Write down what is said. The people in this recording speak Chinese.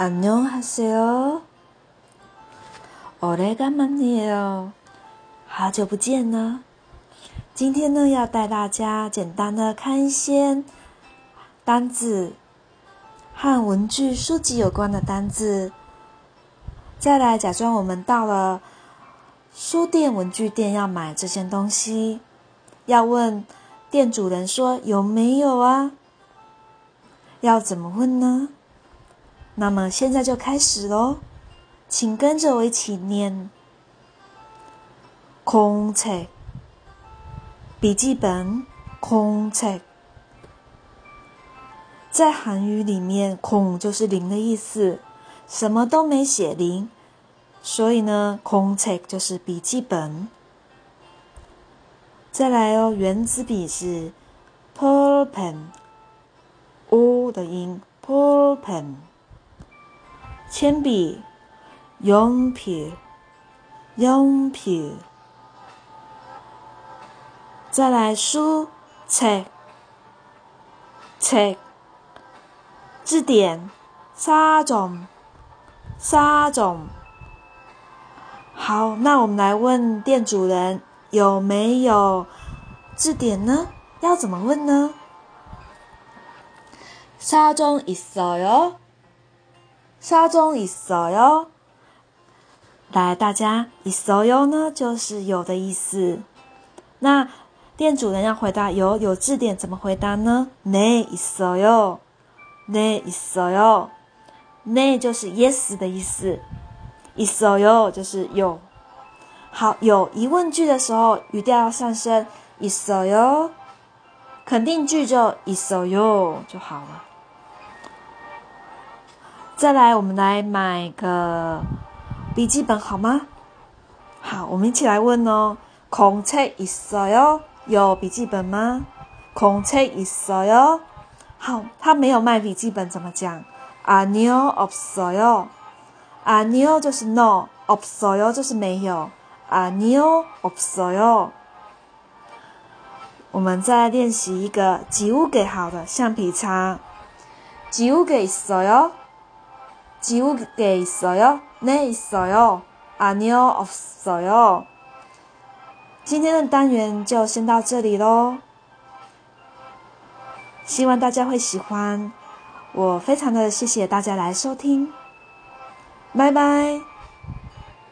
안녕하세 요， 오래간만이 요， 好久不见了。今天呢，要带大家简单的看一些单字和文具、书籍有关的单字。再来假装我们到了书店、文具店要买这件东西，要问店主人说有没有啊？要怎么问呢？ 那么现在就开始喽，请跟着我一起念：空册、笔记本、空册。在韩语里面，空就是零的意思，什么都没写零，所以呢，空册就是笔记本。再来哦，圆珠笔是 pol pen，o 的音 pol pen。铅笔，用笔，用笔。再来书，册，册。字典，沙种，沙种。好，那我们来问店主人有没有字典呢？要怎么问呢？沙种있어 요。 沙中있어 요， 来，大家있어요呢，就是有的意思。那店主人要回答有有字典，怎么回答呢？네있어 요， 네있어 요， 네就是 yes 的意思，있어요就是有。好，有疑问句的时候，语调要上升，있어 요。 肯定句就있어요就好了。 再来，我们来买个笔记本好吗？好，我们一起来问哦。空册있어 요？ 有笔记本吗？空册있어 요？ 好，他没有卖笔记本，怎么讲？아니요없어 요。 아니요就是 no，없어요就是没有。아니요없어 요。 我们再练习一个几物给好的橡皮擦。几物给있어 요？ 지우개있어 요？ 네있어 요。 아니요없어 요。 今天的单元就先到这里喽，希望大家会喜欢。我非常的谢谢大家来收听，拜拜。